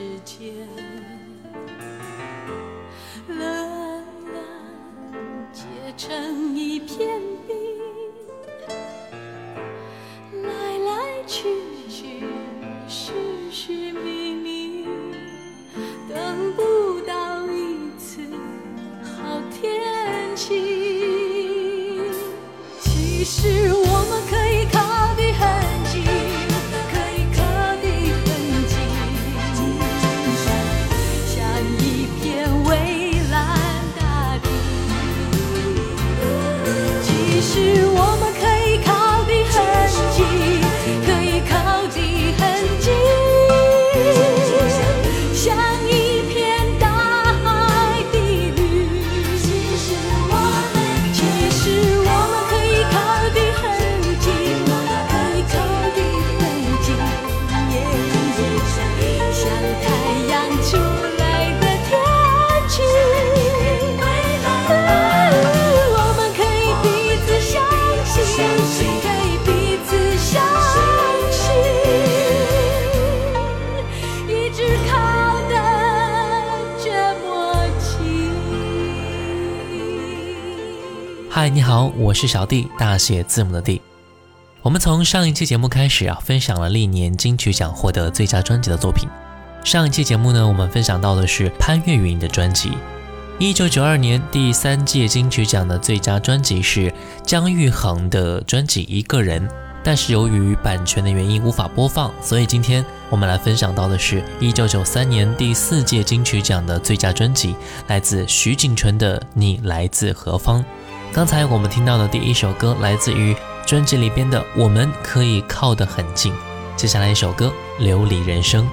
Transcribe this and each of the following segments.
时间冷冷结成一片你好，我是小弟，大写字母的弟。我们从上一期节目开始啊，分享了历年金曲奖获得最佳专辑的作品。上一期节目呢，我们分享到的是潘越云的专辑。一九九二年第三届金曲奖的最佳专辑是姜育恒的专辑《一个人》，但是由于版权的原因无法播放，所以今天我们来分享到的是一九九三年第四届金曲奖的最佳专辑，来自徐锦纯的《你来自何方》。刚才我们听到的第一首歌来自于专辑里边的《我们可以靠得很近》，接下来一首歌《琉璃人生》。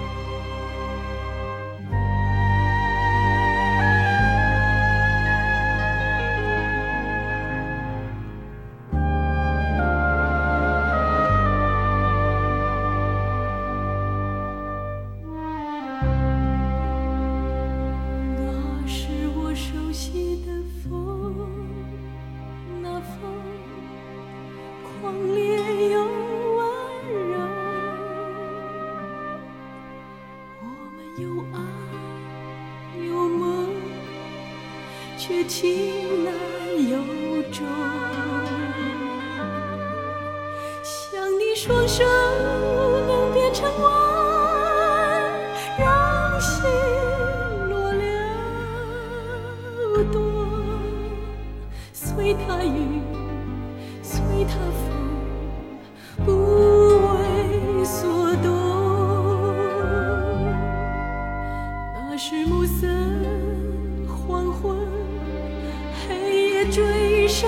是暮色黄昏，黑夜追上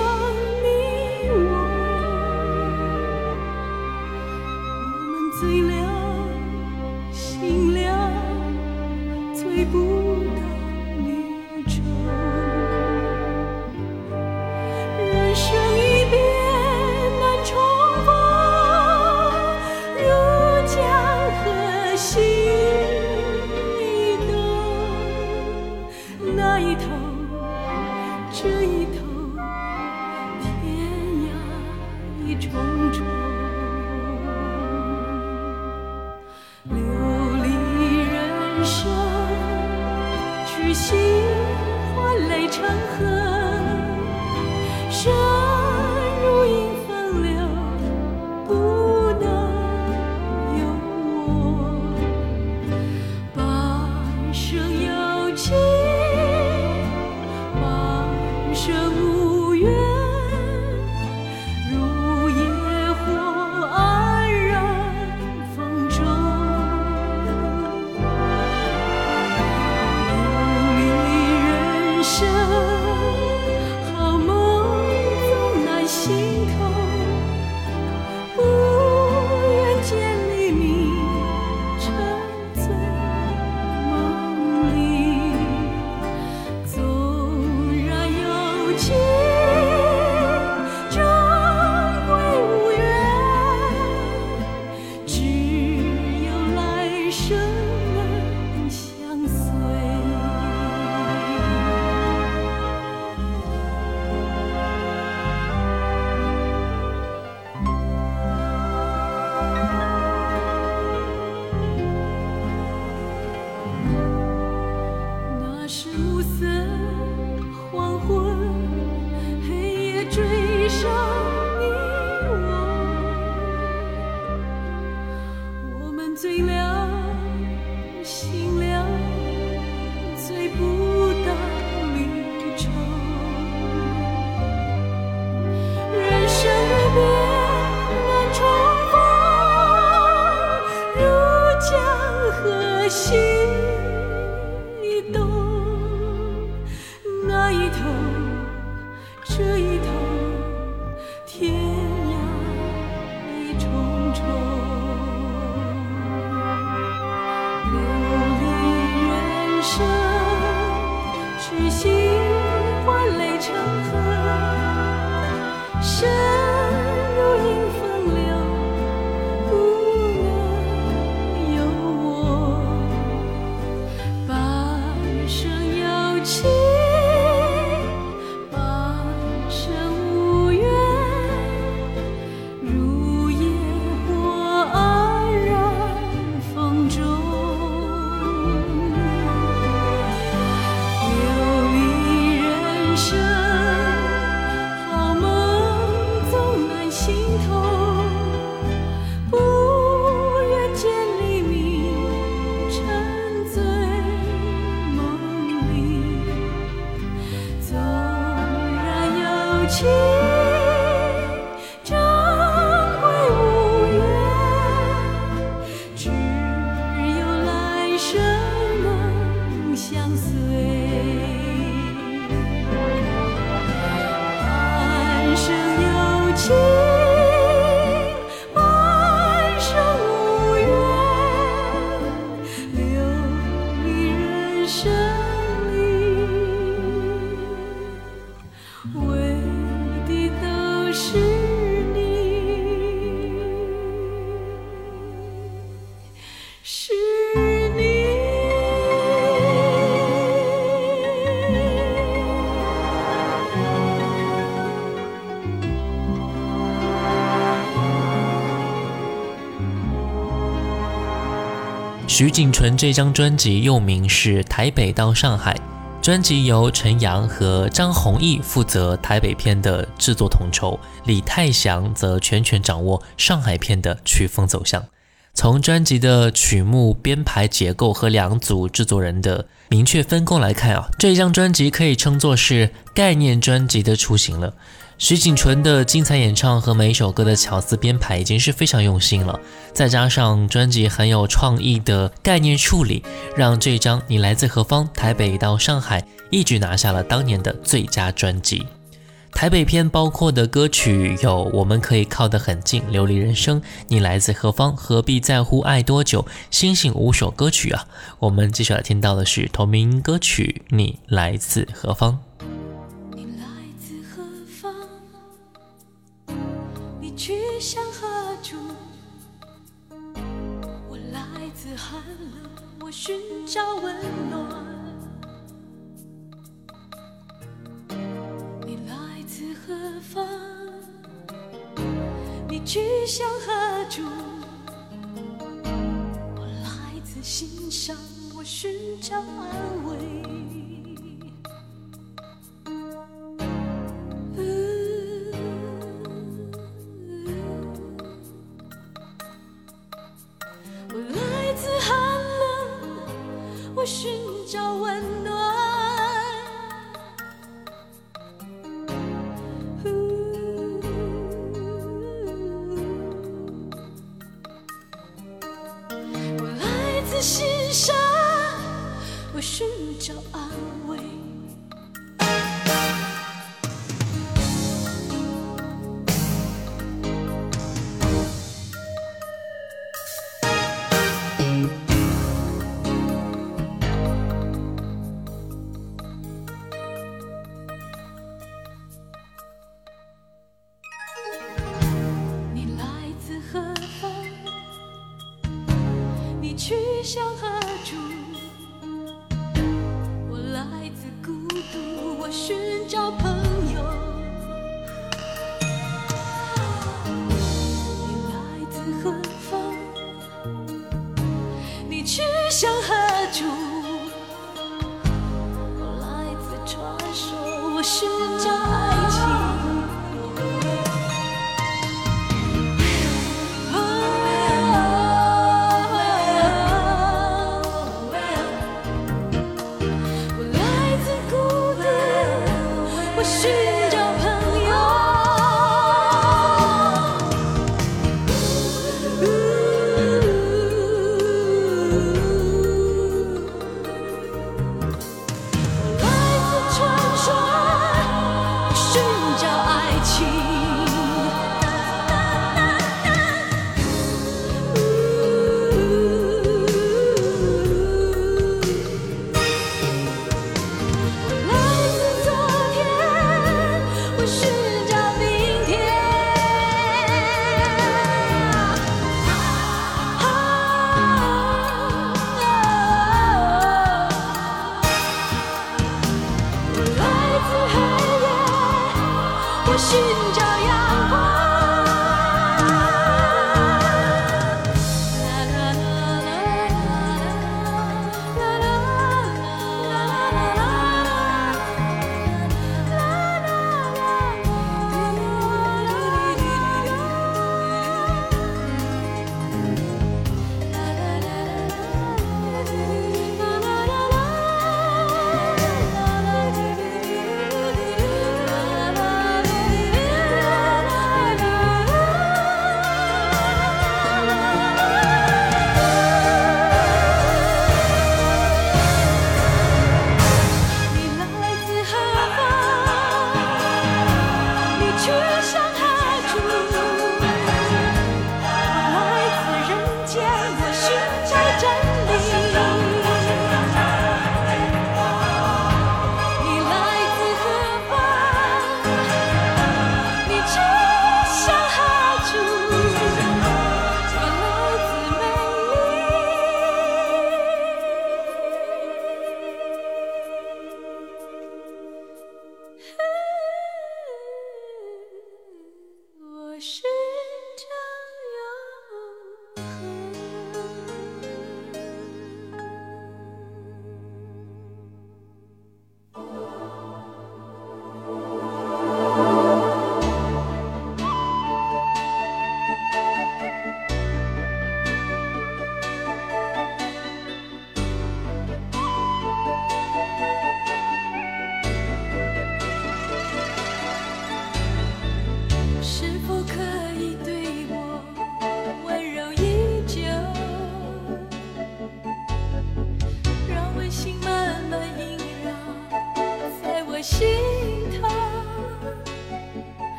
徐锦纯这张专辑又名是《台北到上海》，专辑由陈阳和张弘毅负责台北片的制作统筹，李泰祥则全权掌握上海片的曲风走向。从专辑的曲目编排结构和两组制作人的明确分工来看啊，这张专辑可以称作是概念专辑的雏形了。徐锦纯的精彩演唱和每一首歌的巧思编排已经是非常用心了，再加上专辑很有创意的概念处理，让这张《你来自何方》台北到上海一举拿下了当年的最佳专辑。台北篇包括的歌曲有《我们可以靠得很近》《流离人生》《你来自何方》《何必在乎爱多久》《星星》五首歌曲啊。我们接下来听到的是同名歌曲《你来自何方》。找温暖。你来自何方？你去向何处？我来自心上，我寻找安慰。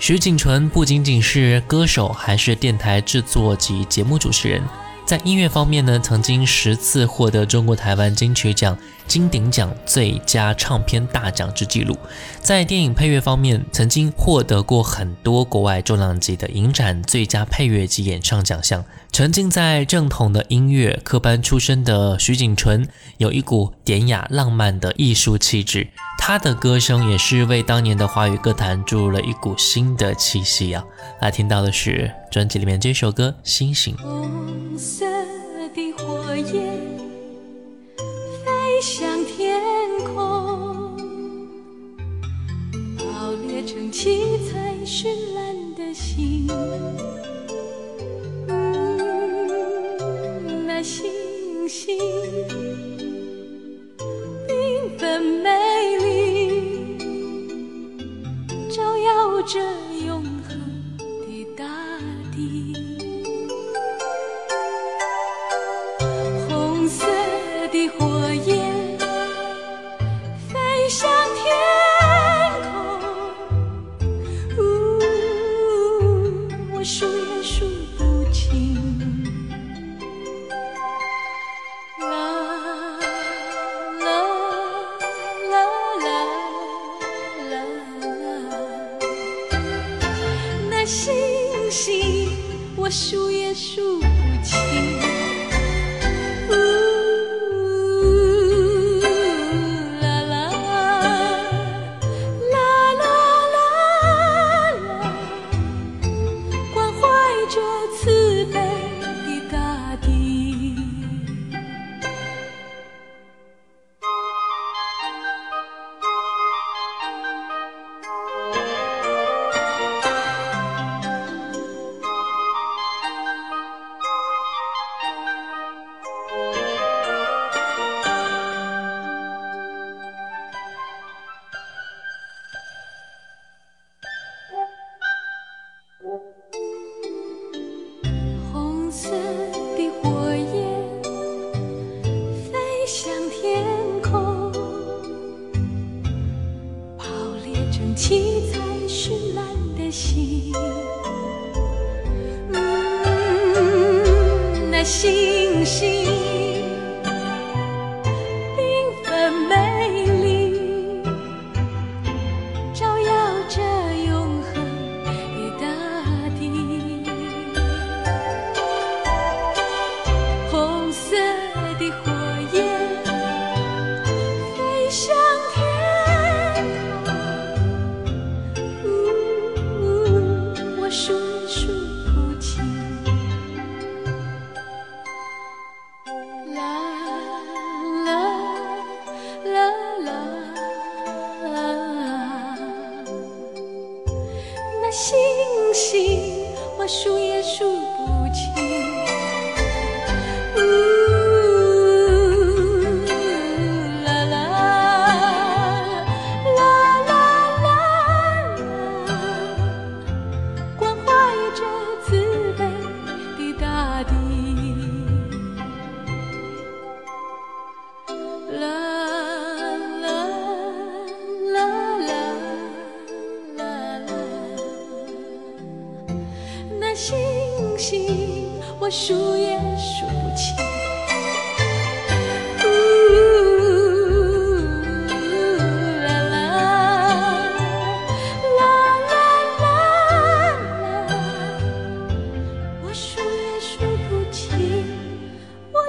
徐锦纯不仅仅是歌手，还是电台制作及节目主持人。在音乐方面呢，曾经十次获得中国台湾金曲奖金鼎奖最佳唱片大奖之纪录。在电影配乐方面，曾经获得过很多国外重量级的影展最佳配乐及演唱奖项。沉浸在正统的音乐科班出身的徐锦纯，有一股典雅浪漫的艺术气质。他的歌声也是为当年的华语歌坛注入了一股新的气息啊！来听到的是专辑里面这首歌《星星》。红色的火焰飞向天空，爆裂成七彩绚烂的星。嗯，那星星缤纷美丽，照耀着永恒的大地。红色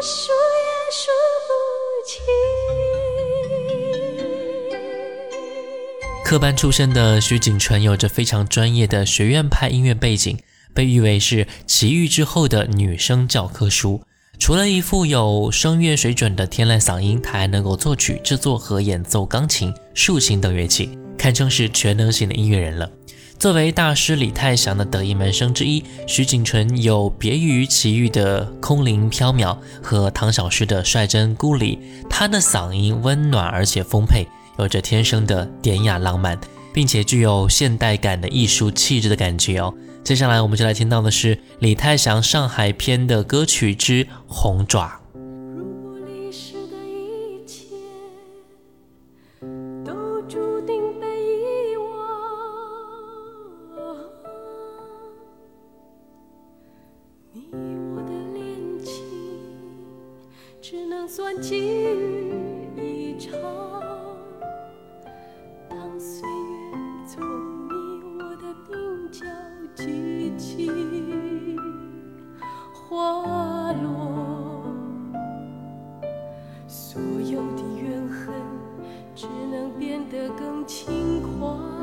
数也数不清。科班出身的徐锦纯有着非常专业的学院派音乐背景，被誉为是奇遇之后的女声教科书。除了一副有声乐水准的天籁嗓音，她还能够作曲、制作和演奏钢琴、竖琴等乐器，堪称是全能型的音乐人了。作为大师李泰祥的得意门生之一，徐锦纯有别于齐豫的空灵飘渺和唐小诗的率真孤立，她的嗓音温暖而且丰沛，有着天生的典雅浪漫，并且具有现代感的艺术气质的感觉哦。接下来我们就来听到的是李泰祥上海篇的歌曲之《红爪》。寄语一场，当岁月从你我的鬓角激起花落，所有的怨恨只能变得更轻狂。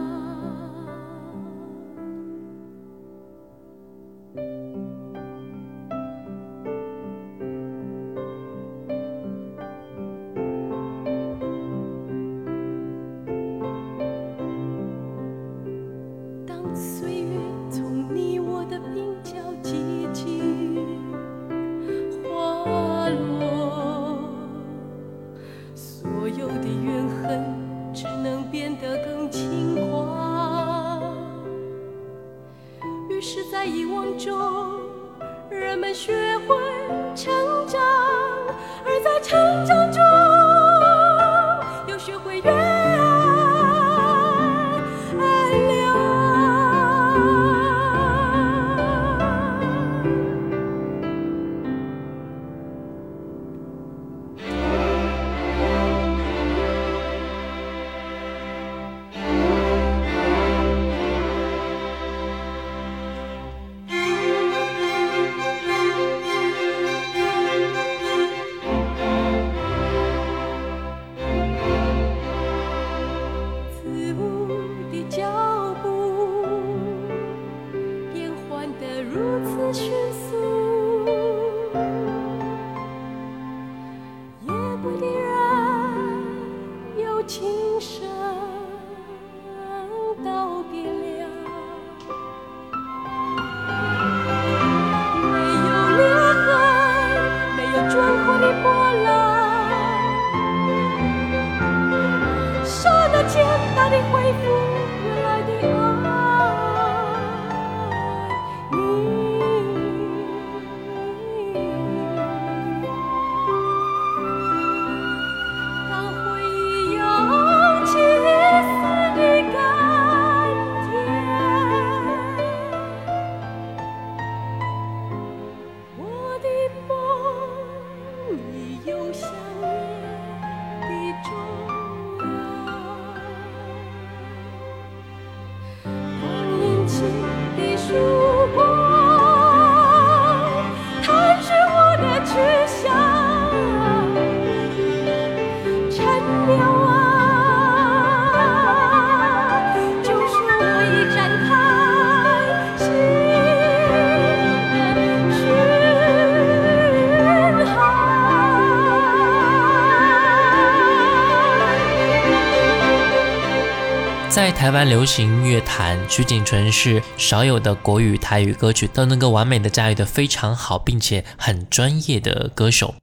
台湾流行乐坛，徐锦纯是少有的国语、台语歌曲都能够完美的驾驭的非常好，并且很专业的歌手。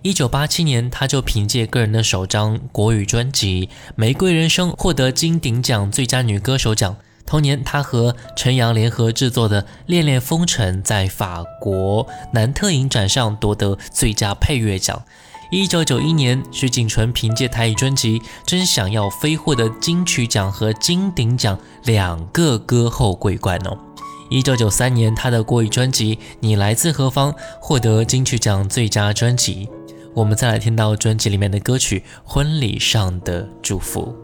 一九八七年，他就凭借个人的首张国语专辑《玫瑰人生》获得金鼎奖最佳女歌手奖。同年，他和陈阳联合制作的《恋恋风尘》在法国南特影展上夺得最佳配乐奖。一九九一年，徐锦纯凭借台语专辑《真想要飞》获得金曲奖和金鼎奖两个歌后桂冠哦。一九九三年，他的国语专辑《你来自何方》获得金曲奖最佳专辑。我们再来听到专辑里面的歌曲《婚礼上的祝福》。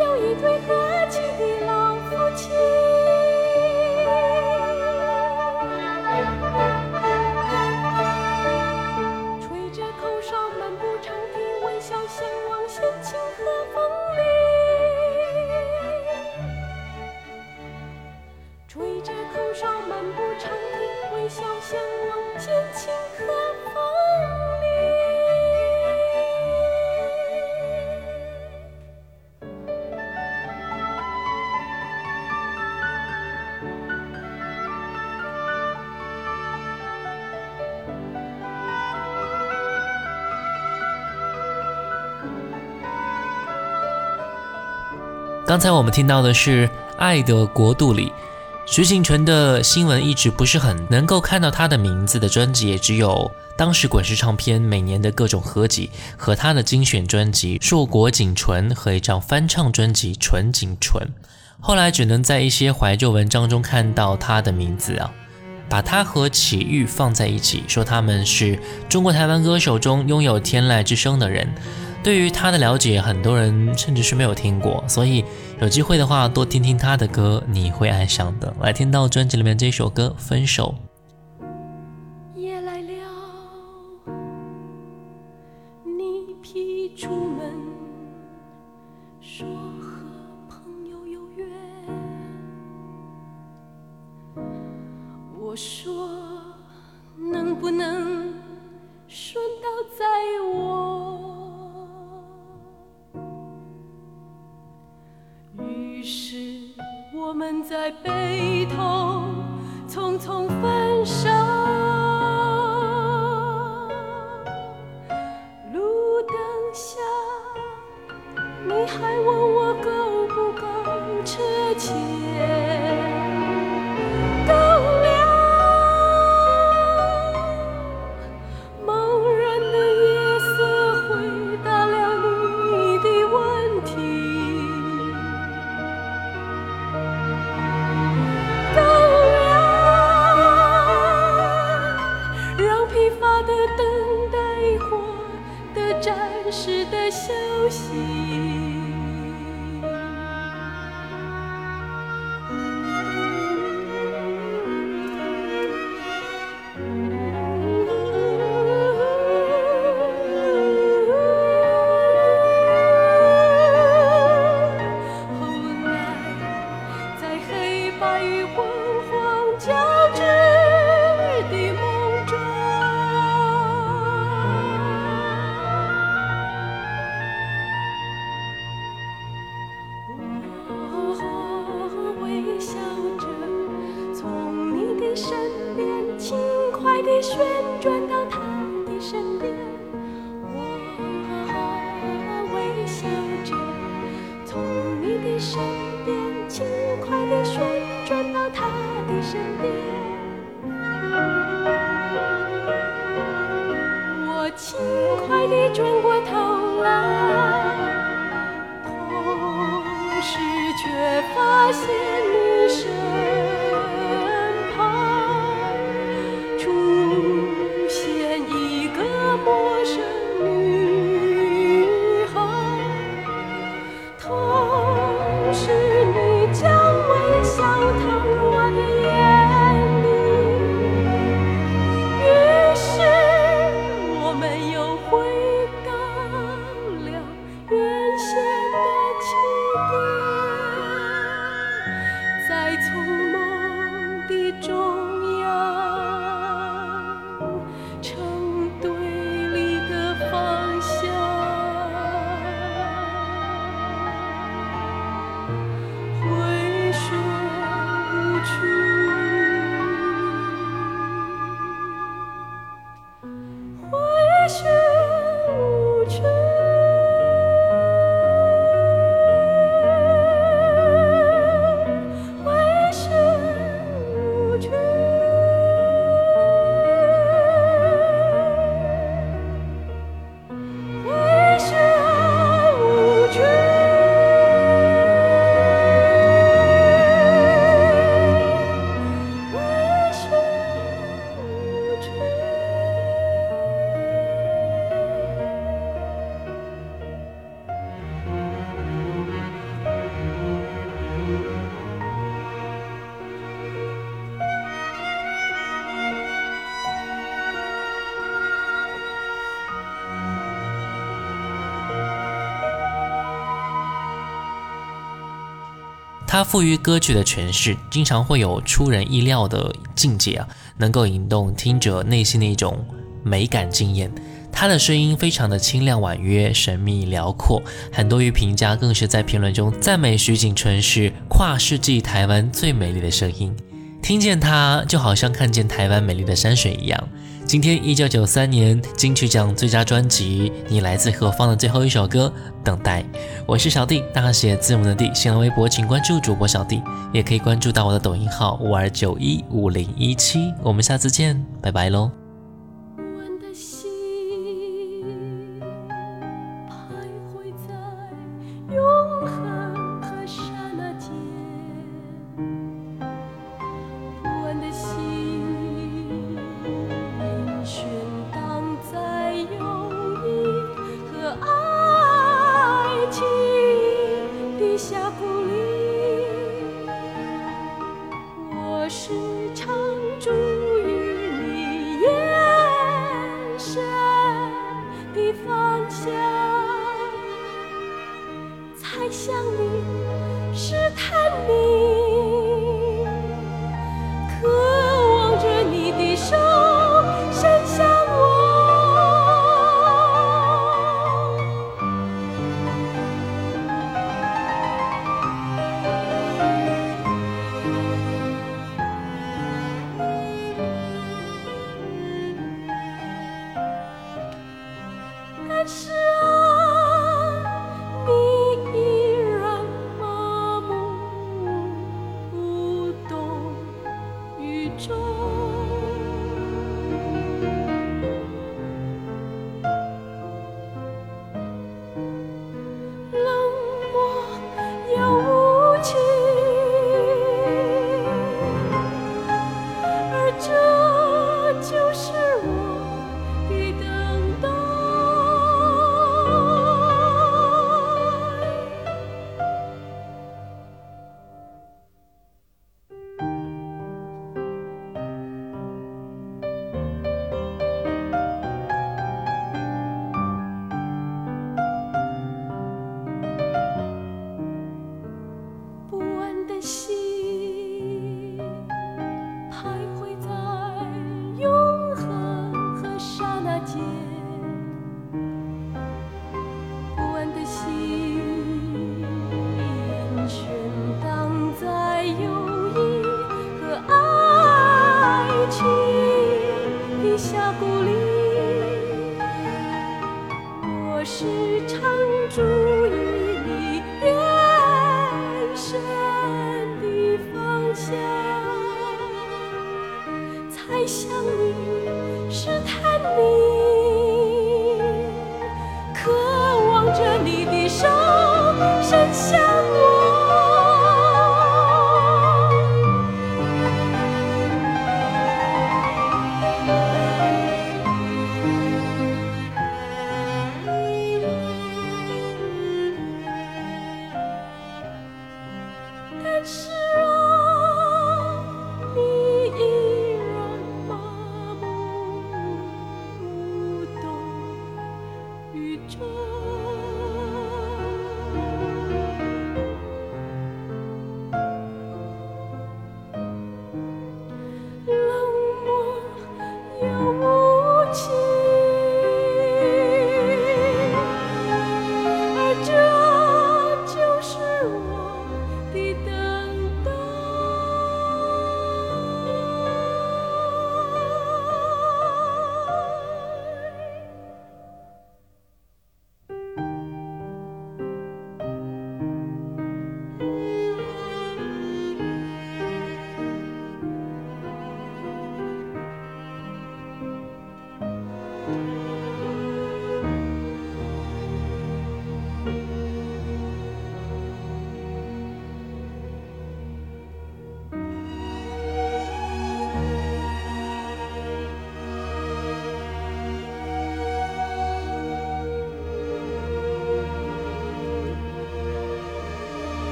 有一对和气的老夫妻。吹着口哨，漫步长堤，微笑相望，闲情和风里。吹着口哨，漫步长堤，微笑相望，闲情和刚才我们听到的是《爱的国度》里，徐锦纯的新闻一直不是很能够看到他的名字的专辑，也只有当时滚石唱片每年的各种合集和他的精选专辑《硕果仅存》和一张翻唱专辑《纯仅纯》。后来只能在一些怀旧文章中看到他的名字啊，把他和齐豫放在一起，说他们是中国台湾歌手中拥有天籁之声的人。对于他的了解，很多人甚至是没有听过，所以有机会的话，多听听他的歌，你会爱上的。来听到专辑里面这首歌《分手》。夜来了，你披出门，说和朋友有约，我说赋予歌曲的诠释，经常会有出人意料的境界啊，能够引动听者内心的一种美感惊艳。他的声音非常的清亮婉约、神秘辽阔，很多于评价更是在评论中赞美徐锦春是跨世纪台湾最美丽的声音。听见他，就好像看见台湾美丽的山水一样。今天一九九三年金曲奖最佳专辑《你来自何方》的最后一首歌《等待》，我是小弟，大写字母的弟。新浪微博请关注主播小弟，也可以关注到我的抖音号五二九一五零一七。我们下次见，拜拜喽。